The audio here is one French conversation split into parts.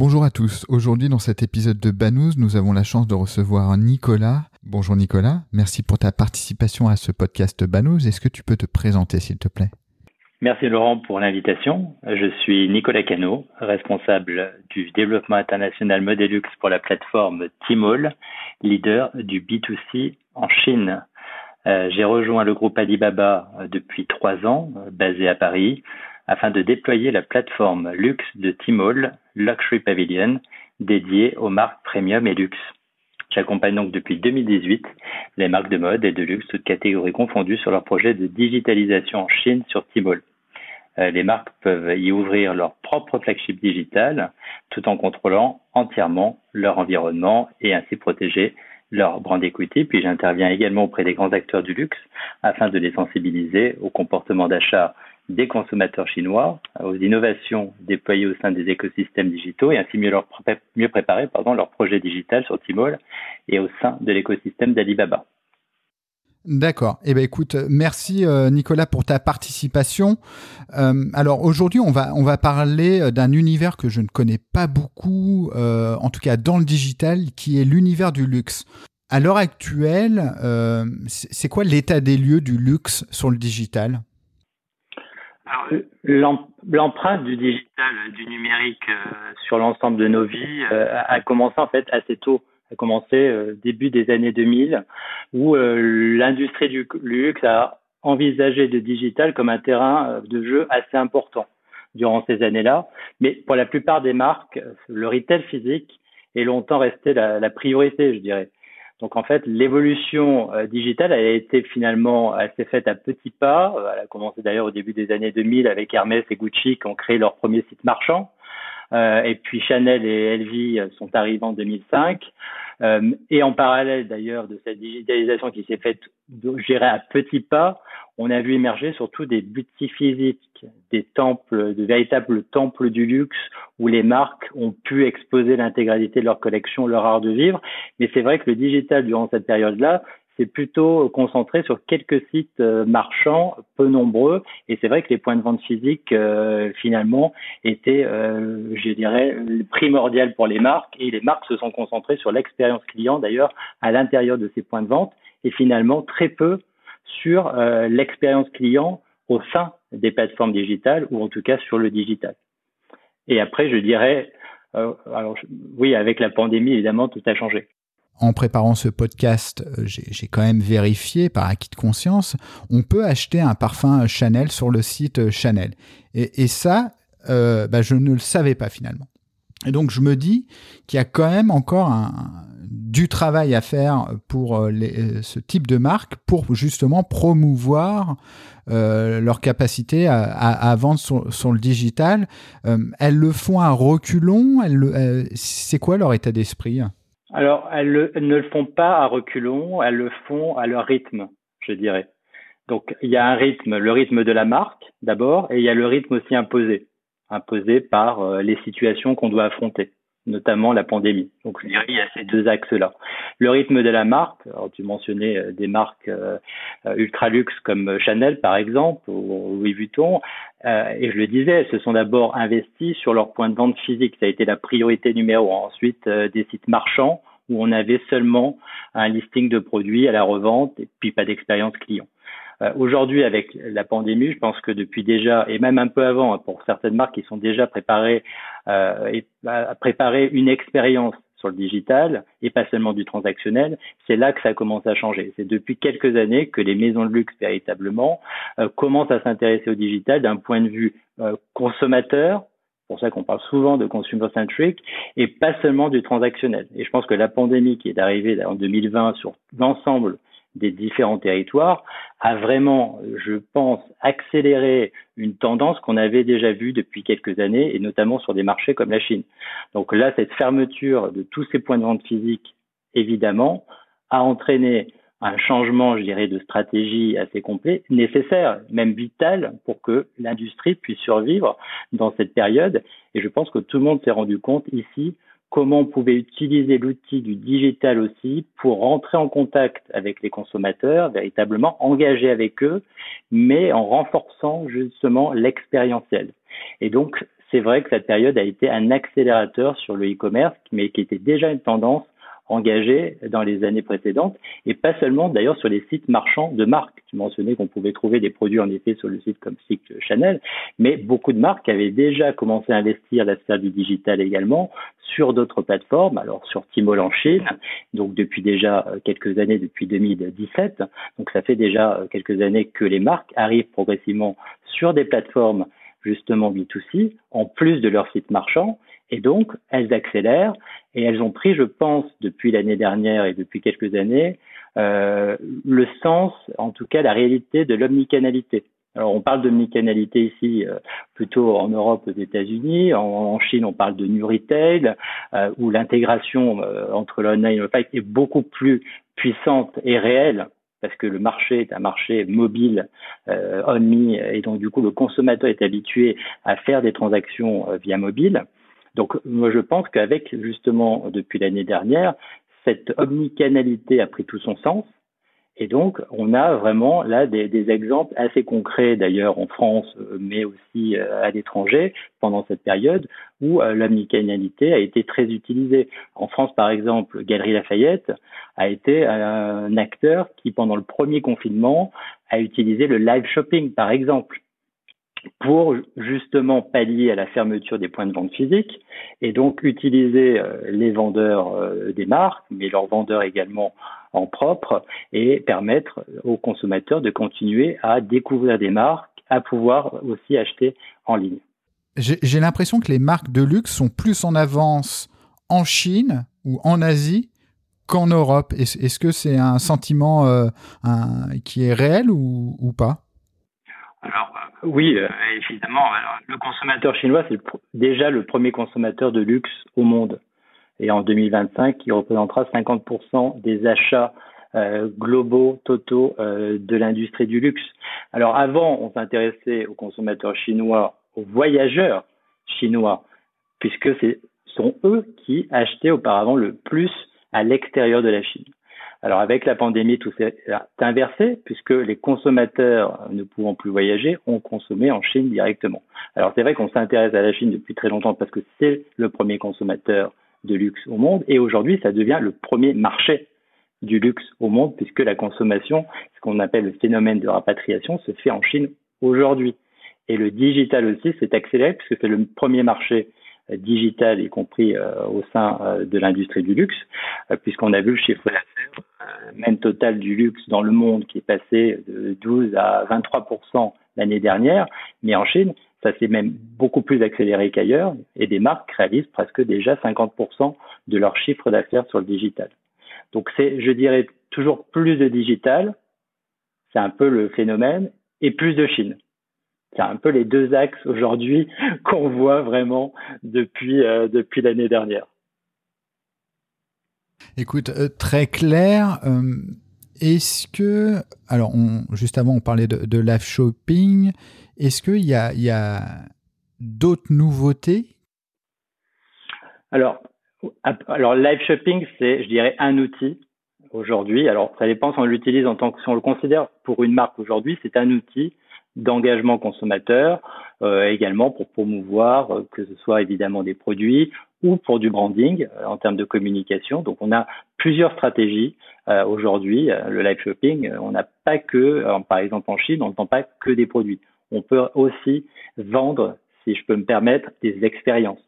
Bonjour à tous. Aujourd'hui, dans cet épisode de Banous, nous avons la chance de recevoir Nicolas. Bonjour Nicolas. Merci pour ta participation à ce podcast Banous. Est-ce que tu peux te présenter, s'il te plaît? Merci Laurent pour l'invitation. Je suis Nicolas Cano, responsable du développement international Modelux pour la plateforme Tmall, leader du B2C en Chine. Euh, j'ai rejoint le groupe Alibaba depuis trois ans, basé à Paris, afin de déployer la plateforme luxe de Tmall, Luxury Pavilion, dédiée aux marques premium et luxe. J'accompagne donc depuis 2018 les marques de mode et de luxe, toutes catégories confondues, sur leur projet de digitalisation en Chine sur Tmall. Euh, les marques peuvent y ouvrir leur propre flagship digital tout en contrôlant entièrement leur environnement et ainsi protéger leur brand equity. Puis j'interviens également auprès des grands acteurs du luxe afin de les sensibiliser au comportement d'achat des consommateurs chinois, aux innovations déployées au sein des écosystèmes digitaux et ainsi mieux, préparer leur projet digital sur Tmall et au sein de l'écosystème d'Alibaba. D'accord. Eh ben merci euh, Nicolas pour ta participation. Euh, alors aujourd'hui, on va on va parler euh, d'un univers que je ne connais pas beaucoup, en tout cas dans le digital, qui est l'univers du luxe. À l'heure actuelle, c'est quoi l'état des lieux du luxe sur le digital? L'empreinte du digital, du numérique sur l'ensemble de nos vies a commencé en fait assez tôt a commencé euh, début des années 2000, où euh, l'industrie du luxe a envisagé le digital comme un terrain euh, de jeu assez important durant ces années-là. Mais pour la plupart des marques, le retail physique est longtemps resté la priorité, je dirais. Donc en fait, l'évolution digitale a été finalement assez faite à petits pas. Elle a commencé d'ailleurs au début des années 2000 avec Hermès et Gucci qui ont créé leur premier site marchand. Euh, et puis Chanel et LV sont arrivés en 2005. Euh, et en parallèle d'ailleurs de cette digitalisation qui s'est faite, je à petits pas, on a vu émerger surtout des boutiques physiques, des temples, de véritables temples du luxe où les marques ont pu exposer l'intégralité de leur collection, leur art de vivre. Mais c'est vrai que le digital durant cette période-là c'est plutôt concentré sur quelques sites euh, marchands, peu nombreux. Et c'est vrai que les points de vente physiques, euh, finalement, étaient, euh, je dirais, primordiales pour les marques. Et les marques se sont concentrées sur l'expérience client, d'ailleurs, à l'intérieur de ces points de vente. Et finalement, très peu sur l'expérience client au sein des plateformes digitales, ou en tout cas sur le digital. Et après, je dirais, alors oui, avec la pandémie, évidemment, tout a changé en préparant ce podcast, euh, j'ai quand même vérifié par acquis de conscience, on peut acheter un parfum Chanel sur le site euh, Chanel. Et, ça, euh, bah, je ne le savais pas finalement. Et donc je me dis qu'il y a quand même encore du travail à faire pour ce type de marque pour justement promouvoir leur capacité à, vendre sur, le digital. elles le font à reculons. c'est quoi leur état d'esprit? Alors, elles, ne le font pas à reculons, elles le font à leur rythme, je dirais. Donc, il y a un rythme, le rythme de la marque d'abord, et il y a le rythme aussi imposé, imposé par euh, les situations qu'on doit affronter notamment la pandémie. Donc je dirais il y a ces deux axes-là. Le rythme de la marque, tu mentionnais euh, des marques euh, ultra luxe comme Chanel par exemple ou Louis Vuitton, et je le disais, elles se sont d'abord investies sur leur point de vente physique, ça a été la priorité numéro un. Ensuite des sites marchands où on avait seulement un listing de produits à la revente et puis pas d'expérience client. Euh, aujourd'hui, avec la pandémie, je pense que depuis déjà, et même un peu avant, hein, pour certaines marques qui sont déjà préparées euh, et, à préparer une expérience sur le digital et pas seulement du transactionnel, c'est là que ça commence à changer. C'est depuis quelques années que les maisons de luxe véritablement euh, commencent à s'intéresser au digital d'un point de vue euh, consommateur, pour ça qu'on parle souvent de consumer centric et pas seulement du transactionnel. Et je pense que la pandémie qui est arrivée en 2020 sur l'ensemble des différents territoires a vraiment, je pense, accéléré une tendance qu'on avait déjà vue depuis quelques années, et notamment sur des marchés comme la Chine. Donc là, cette fermeture de tous ces points de vente physiques, évidemment, a entraîné un changement, je dirais, de stratégie assez complet, nécessaire, même vital, pour que l'industrie puisse survivre dans cette période. Et je pense que tout le monde s'est rendu compte ici comment on pouvait utiliser l'outil du digital aussi pour rentrer en contact avec les consommateurs, véritablement engager avec eux, mais en renforçant justement l'expérientiel. Et donc, c'est vrai que cette période a été un accélérateur sur le e-commerce, mais qui était déjà une tendance engagés dans les années précédentes, et pas seulement d'ailleurs sur les sites marchands de marques. Tu mentionnais qu'on pouvait trouver des produits en effet sur le site comme site Chanel, mais beaucoup de marques avaient déjà commencé à investir la sphère du digital également sur d'autres plateformes, alors sur Tmall en Chine, donc depuis déjà euh, quelques années, depuis 2017. Donc ça fait déjà euh, quelques années que les marques arrivent progressivement sur des plateformes justement B2C, en plus de leur site marchand, et donc elles accélèrent et elles ont pris, je pense, depuis l'année dernière et depuis quelques années, euh, le sens, en tout cas la réalité de l'omnicanalité. Alors on parle d'omnicanalité ici euh, plutôt en Europe, aux États-Unis, en, Chine on parle de new retail, euh, où l'intégration euh, entre l'online et l'offline est beaucoup plus puissante et réelle parce que le marché est un marché mobile, euh, on-me, et donc du coup le consommateur est habitué à faire des transactions euh, via mobile. Donc moi je pense qu'avec justement depuis l'année dernière, cette omnicanalité a pris tout son sens et donc, on a vraiment là des, des exemples assez concrets, d'ailleurs en France, mais aussi euh, à l'étranger, pendant cette période, où euh, l'omnicanalité a été très utilisée. En France, par exemple, Galerie Lafayette a été un acteur qui, pendant le premier confinement, a utilisé le live shopping, par exemple pour justement pallier à la fermeture des points de vente physiques et donc utiliser les vendeurs des marques, mais leurs vendeurs également en propre et permettre aux consommateurs de continuer à découvrir des marques, à pouvoir aussi acheter en ligne. J'ai l'impression que les marques de luxe sont plus en avance en Chine ou en Asie qu'en Europe. Est-ce que c'est un sentiment euh, qui est réel ou, pas? Alors euh, oui, euh, évidemment. le consommateur chinois, c'est déjà le premier consommateur de luxe au monde et en 2025, qui représentera 50% des achats euh, globaux, totaux euh, de l'industrie du luxe. Alors avant, on s'intéressait aux consommateurs chinois, aux voyageurs chinois, puisque ce sont eux qui achetaient auparavant le plus à l'extérieur de la Chine. Alors avec la pandémie, tout s'est inversé puisque les consommateurs ne pouvant plus voyager ont consommé en Chine directement. Alors c'est vrai qu'on s'intéresse à la Chine depuis très longtemps parce que c'est le premier consommateur de luxe au monde. Et aujourd'hui, ça devient le premier marché du luxe au monde, puisque la consommation, ce qu'on appelle le phénomène de rapatriation, se fait en Chine aujourd'hui. Et le digital aussi s'est accéléré, puisque c'est le premier marché euh, digital, y compris euh, au sein euh, de l'industrie du luxe, puisqu'on a vu le chiffre d'affaires même total du luxe dans le monde qui est passé de 12 à 23% l'année dernière, mais en Chine, ça s'est même beaucoup plus accéléré qu'ailleurs et des marques réalisent presque déjà 50% de leur chiffre d'affaires sur le digital. Donc c'est, je dirais, toujours plus de digital, c'est un peu le phénomène, et plus de Chine. C'est un peu les deux axes aujourd'hui qu'on voit vraiment depuis, euh, depuis l'année dernière. Écoute, euh, très clair. Euh, est-ce que, alors on, juste avant on parlait de, de live shopping, est-ce qu'il y a, y a d'autres nouveautés? Alors, alors, live shopping, c'est, je dirais, un outil aujourd'hui. Alors, ça dépend si on l'utilise en tant que, si on le considère pour une marque aujourd'hui, c'est un outil d'engagement consommateur, euh, également pour promouvoir euh, que ce soit évidemment des produits ou pour du branding euh, en termes de communication. Donc on a plusieurs stratégies aujourd'hui. le live shopping, on n'a pas que, par exemple en Chine, on ne vend pas que des produits. On peut aussi vendre, si je peux me permettre, des expériences.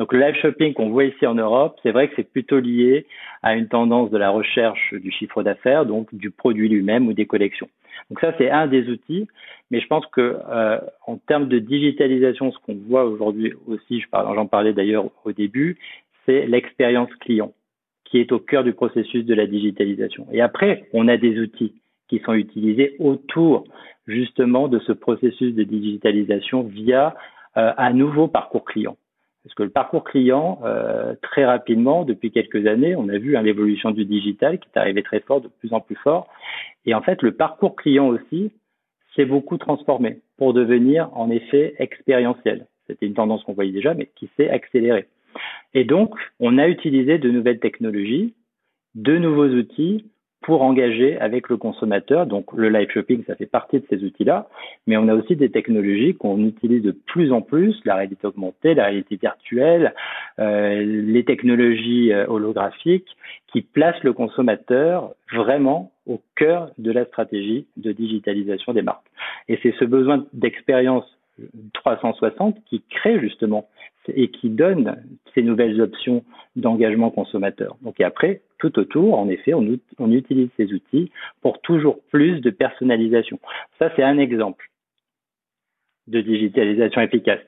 Donc le live shopping qu'on voit ici en Europe, c'est vrai que c'est plutôt lié à une tendance de la recherche du chiffre d'affaires, donc du produit lui-même ou des collections. Donc ça c'est un des outils, mais je pense que euh, en termes de digitalisation, ce qu'on voit aujourd'hui aussi, j'en parlais d'ailleurs au début, c'est l'expérience client qui est au cœur du processus de la digitalisation. Et après, on a des outils qui sont utilisés autour justement de ce processus de digitalisation via euh, un nouveau parcours client. Parce que le parcours client, euh, très rapidement, depuis quelques années, on a vu hein, l'évolution du digital qui est arrivé très fort, de plus en plus fort. Et en fait, le parcours client aussi s'est beaucoup transformé pour devenir en effet expérientiel. C'était une tendance qu'on voyait déjà, mais qui s'est accélérée. Et donc, on a utilisé de nouvelles technologies, de nouveaux outils pour engager avec le consommateur. Donc le live shopping, ça fait partie de ces outils-là, mais on a aussi des technologies qu'on utilise de plus en plus, la réalité augmentée, la réalité virtuelle, euh, les technologies euh, holographiques, qui placent le consommateur vraiment au cœur de la stratégie de digitalisation des marques. Et c'est ce besoin d'expérience 360 qui crée justement et qui donne ces nouvelles options d'engagement consommateur. Donc et après, tout autour, en effet, on, utilise ces outils pour toujours plus de personnalisation. Ça, c'est un exemple de digitalisation efficace.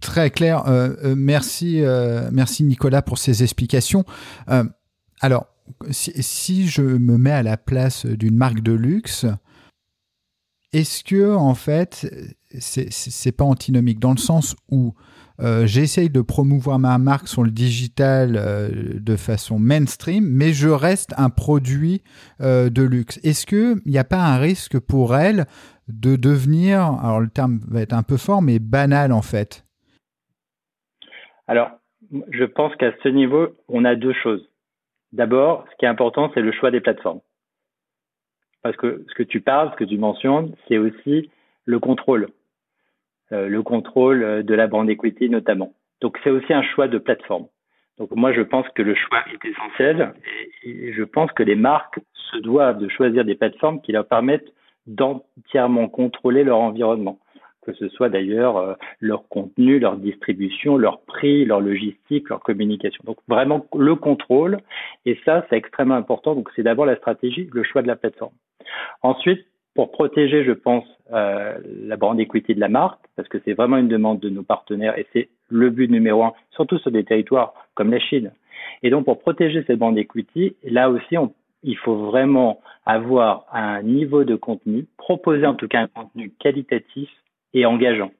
Très clair. Euh, euh, merci, euh, merci Nicolas pour ces explications. alors, si, si, je me mets à la place d'une marque de luxe, est-ce que en fait c'est pas antinomique dans le sens où euh, j'essaye de promouvoir ma marque sur le digital euh, de façon mainstream, mais je reste un produit euh, de luxe. Est-ce qu'il n'y a pas un risque pour elle de devenir, alors le terme va être un peu fort, mais banal en fait? Alors, je pense qu'à ce niveau, on a deux choses. D'abord, ce qui est important, c'est le choix des plateformes. Parce que ce que tu parles, ce que tu mentionnes, c'est aussi le contrôle. Euh, le contrôle euh, de la brand equity notamment. Donc c'est aussi un choix de plateforme. Donc moi je pense que le choix est essentiel et, je pense que les marques se doivent de choisir des plateformes qui leur permettent d'entièrement contrôler leur environnement, que ce soit d'ailleurs euh, leur contenu, leur distribution, leur prix, leur logistique, leur communication. Donc vraiment le contrôle et ça c'est extrêmement important. Donc c'est d'abord la stratégie, le choix de la plateforme. Ensuite, pour protéger, je pense, euh, la brand equity de la marque, parce que c'est vraiment une demande de nos partenaires et c'est le but numéro un, surtout sur des territoires comme la Chine. Et donc, pour protéger cette brand equity, là aussi, il faut vraiment avoir un niveau de contenu, proposer en tout cas un contenu qualitatif et engageant.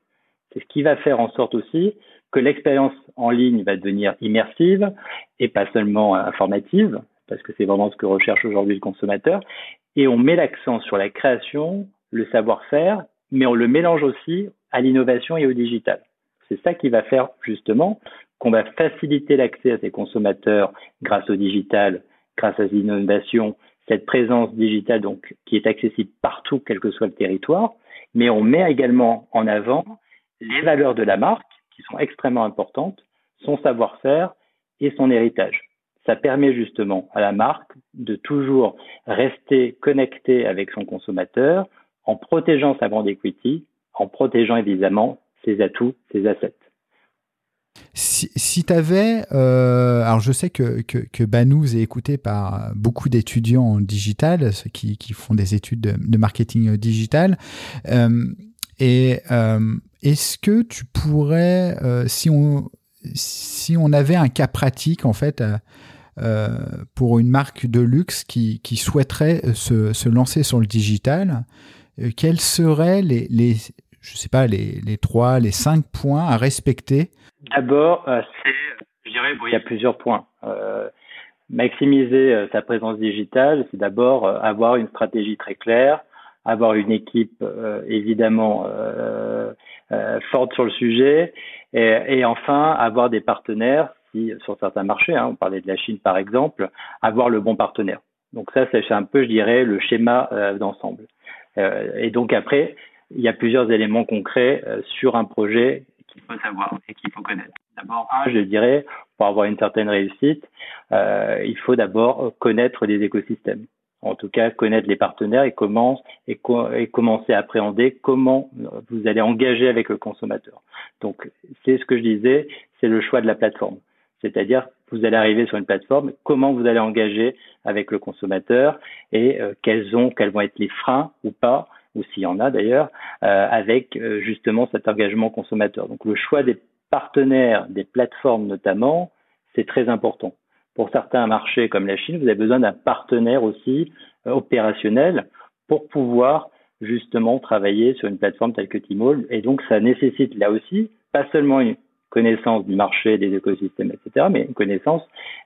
C'est ce qui va faire en sorte aussi que l'expérience en ligne va devenir immersive et pas seulement informative, parce que c'est vraiment ce que recherche aujourd'hui le consommateur, et on met l'accent sur la création, le savoir-faire, mais on le mélange aussi à l'innovation et au digital. C'est ça qui va faire justement qu'on va faciliter l'accès à ces consommateurs grâce au digital, grâce à l'innovation, cette présence digitale donc qui est accessible partout, quel que soit le territoire, mais on met également en avant les valeurs de la marque qui sont extrêmement importantes, son savoir-faire et son héritage ça permet justement à la marque de toujours rester connectée avec son consommateur en protégeant sa brand equity, en protégeant évidemment ses atouts, ses assets. Si, tu avais, euh, alors je sais que, que, Banous est écouté par beaucoup d'étudiants en digital, ceux qui, font des études de, marketing digital. Euh, et euh, est-ce que tu pourrais, si on avait un cas pratique en fait euh, pour une marque de luxe qui, souhaiterait se, lancer sur le digital, euh, quels seraient les je sais pas, les, les trois, les cinq points à respecter D'abord, euh, c'est, je dirais, il y a plusieurs points. maximiser sa présence digitale, c'est d'abord avoir une stratégie très claire, avoir une équipe évidemment forte sur le sujet, et, enfin avoir des partenaires sur certains marchés, hein, on parlait de la Chine par exemple, avoir le bon partenaire. Donc ça, c'est un peu, je dirais, le schéma euh, d'ensemble. Euh, et donc après, il y a plusieurs éléments concrets euh, sur un projet qu'il faut savoir et qu'il faut connaître. D'abord, un, je dirais, pour avoir une certaine réussite, il faut d'abord connaître les écosystèmes. En tout cas, connaître les partenaires et, comment, et, et commencer à appréhender comment vous allez engager avec le consommateur. Donc, c'est ce que je disais, c'est le choix de la plateforme. C'est-à-dire, vous allez arriver sur une plateforme, comment vous allez engager avec le consommateur et euh, quels, ont, quels vont être les freins ou pas, ou s'il y en a d'ailleurs, euh, avec euh, justement cet engagement consommateur. Donc le choix des partenaires, des plateformes notamment, c'est très important pour certains marchés comme la Chine, vous avez besoin d'un partenaire aussi opérationnel pour pouvoir justement travailler sur une plateforme telle que Tmall. Et donc, ça nécessite là aussi pas seulement une connaissance du marché, des écosystèmes, etc., mais une connaissance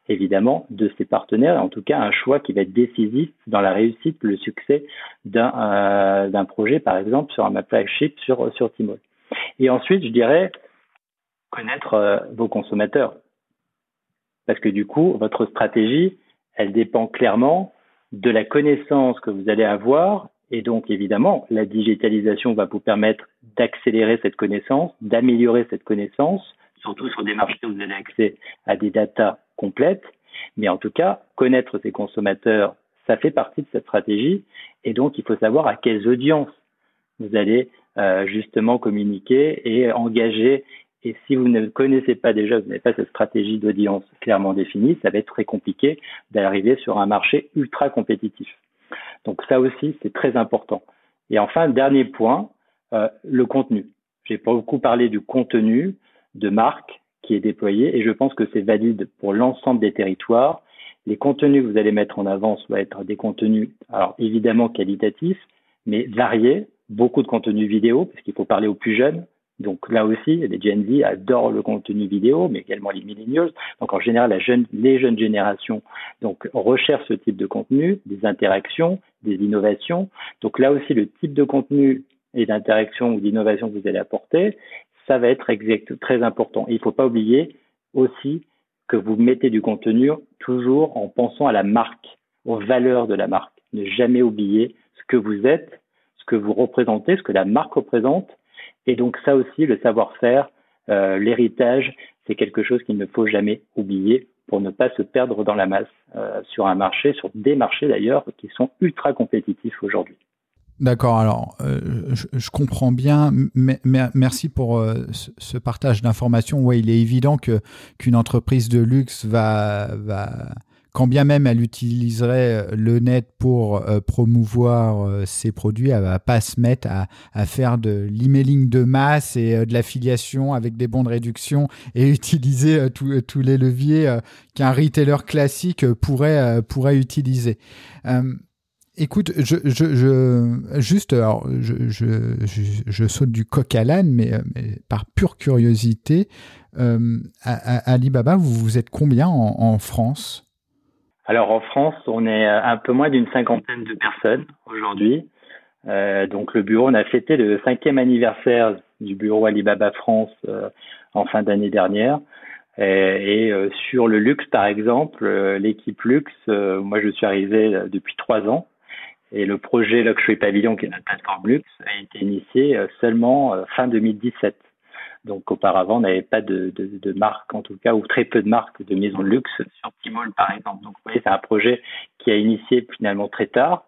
évidemment de ses partenaires, et en tout cas un choix qui va être décisif dans la réussite, le succès d'un euh, projet, par exemple, sur un map flagship sur, sur Tmall. Et ensuite, je dirais connaître euh, vos consommateurs. Parce que du coup, votre stratégie, elle dépend clairement de la connaissance que vous allez avoir et donc, évidemment, la digitalisation va vous permettre d'accélérer cette connaissance, d'améliorer cette connaissance, surtout sur des marchés où vous avez accès à des datas complètes. Mais en tout cas, connaître ses consommateurs, ça fait partie de cette stratégie. Et donc, il faut savoir à quelles audiences vous allez euh, justement communiquer et engager. Et si vous ne connaissez pas déjà, vous n'avez pas cette stratégie d'audience clairement définie, ça va être très compliqué d'arriver sur un marché ultra compétitif. Donc ça aussi, c'est très important. Et enfin, dernier point, euh, le contenu. J'ai beaucoup parlé du contenu de marque qui est déployé et je pense que c'est valide pour l'ensemble des territoires. Les contenus que vous allez mettre en avant doivent être des contenus, alors évidemment qualitatifs, mais variés, beaucoup de contenus vidéo, parce qu'il faut parler aux plus jeunes, donc là aussi, les Gen Z adorent le contenu vidéo, mais également les millennials. Donc en général, les jeunes générations donc recherchent ce type de contenu, des interactions, des innovations. Donc là aussi, le type de contenu et d'interaction ou d'innovation que vous allez apporter, ça va être très important. il ne faut pas oublier aussi que vous mettez du contenu toujours en pensant à la marque, aux valeurs de la marque. Ne jamais oublier ce que vous êtes, ce que vous représentez, ce que la marque représente et donc ça aussi, le savoir-faire, euh, l'héritage, c'est quelque chose qu'il ne faut jamais oublier pour ne pas se perdre dans la masse euh, sur un marché, sur des marchés d'ailleurs, qui sont ultra compétitifs aujourd'hui. D'accord, alors euh, je, comprends bien. Merci pour ce, partage d'informations. Ouais, il est évident qu'une entreprise de luxe va, va quand bien même elle utiliserait euh, le net pour euh, promouvoir euh, ses produits, elle va pas se mettre à, faire de l'emailing de masse et de l'affiliation avec des bons de réduction et utiliser tous les leviers qu'un retailer classique pourrait, utiliser. Écoute, je, juste, je, saute du coq à l'âne, mais, par pure curiosité, Alibaba, vous, êtes combien en, en France? Alors en France, on est un peu moins d'une cinquantaine de personnes aujourd'hui. Euh, donc le bureau, on a fêté le cinquième anniversaire du bureau Alibaba France euh, en fin d'année dernière. Et, euh, sur le luxe, par exemple, euh, l'équipe luxe, moi je suis arrivé depuis trois ans. Et le projet Luxury Pavilion, qui est notre plateforme luxe, a été initié seulement fin 2017. Donc auparavant, on n'avait pas de, de, marque, en tout cas, ou très peu de marques de maisons de luxe sur Tmall, par exemple. Donc vous voyez, c'est un projet qui a initié finalement très tard.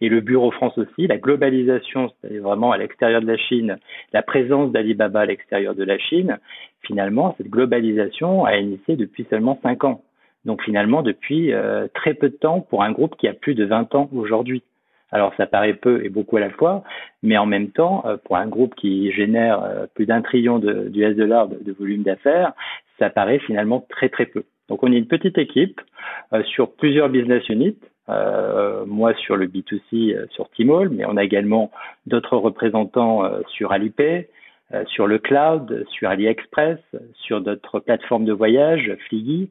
Et le Bureau France aussi, la globalisation, c'est vraiment à l'extérieur de la Chine, la présence d'Alibaba à l'extérieur de la Chine, finalement, cette globalisation a initié depuis seulement cinq ans. Donc finalement, depuis euh, très peu de temps pour un groupe qui a plus de 20 ans aujourd'hui. Alors ça paraît peu et beaucoup à la fois, mais en même temps, euh, pour un groupe qui génère euh, plus d'un trillion de, US dollars de, volume d'affaires, ça paraît finalement très très peu. Donc on est une petite équipe euh, sur plusieurs business units. moi sur le B2C sur Tmall, mais on a également d'autres représentants sur Alipay, sur le cloud, sur AliExpress, sur d'autres plateformes de voyage, Fliggy.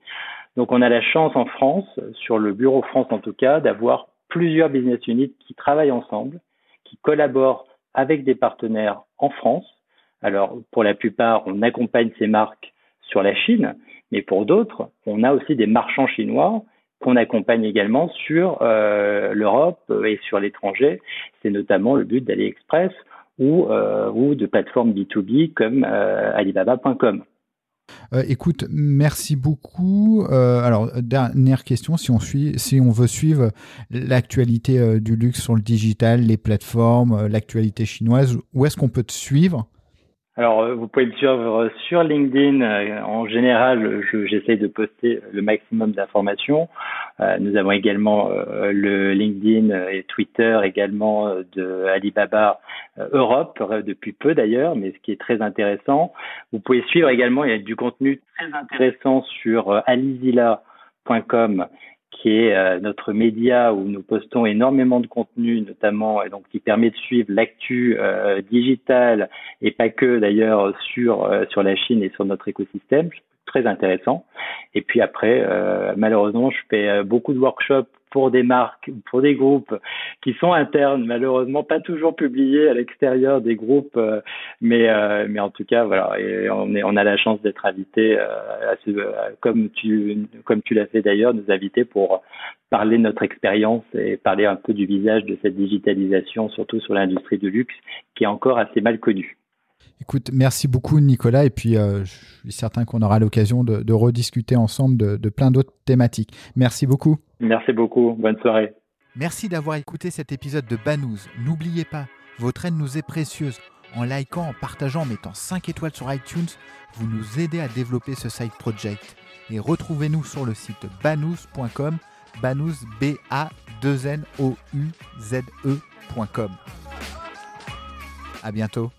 Donc on a la chance en France, sur le bureau France en tout cas, d'avoir plusieurs business units qui travaillent ensemble, qui collaborent avec des partenaires en France. Alors, pour la plupart, on accompagne ces marques sur la Chine, mais pour d'autres, on a aussi des marchands chinois qu'on accompagne également sur euh, l'Europe et sur l'étranger. C'est notamment le but d'AliExpress ou, euh, de plateformes B2B comme euh, Alibaba.com. Euh, écoute, merci beaucoup. Euh, alors, dernière question, si on, suit, si on veut suivre l'actualité euh, du luxe sur le digital, les plateformes, l'actualité chinoise, où est-ce qu'on peut te suivre? Alors, vous pouvez me suivre sur LinkedIn. En général, j'essaie de poster le maximum d'informations. Nous avons également le LinkedIn et Twitter également de Alibaba Europe depuis peu d'ailleurs, mais ce qui est très intéressant. Vous pouvez suivre également, il y a du contenu très intéressant sur Alizila banous.com qui est euh, notre média où nous postons énormément de contenu, notamment, et donc qui permet de suivre l'actu euh, digital et pas que d'ailleurs sur euh, sur la Chine et sur notre écosystème, très intéressant. Et puis après, malheureusement, je fais beaucoup de workshops pour des marques, pour des groupes qui sont internes, malheureusement pas toujours publiés à l'extérieur des groupes, euh, mais euh, mais en tout cas voilà, on a la chance d'être invité euh, comme tu comme tu l'as fait d'ailleurs, nous inviter pour parler de notre expérience et parler un peu du visage de cette digitalisation, surtout sur l'industrie du luxe, qui est encore assez mal connue. Écoute, merci beaucoup Nicolas, et puis euh, je suis certain qu'on aura l'occasion de, rediscuter ensemble de, plein d'autres thématiques. Merci beaucoup. Merci beaucoup, bonne soirée. Merci d'avoir écouté cet épisode de Banous. N'oubliez pas, votre aide nous est précieuse. En likant, en partageant, en mettant 5 étoiles sur iTunes, vous nous aidez à développer ce site project. Et retrouvez-nous sur le site banous.com, banous b a 2 n o u z e.com. À bientôt.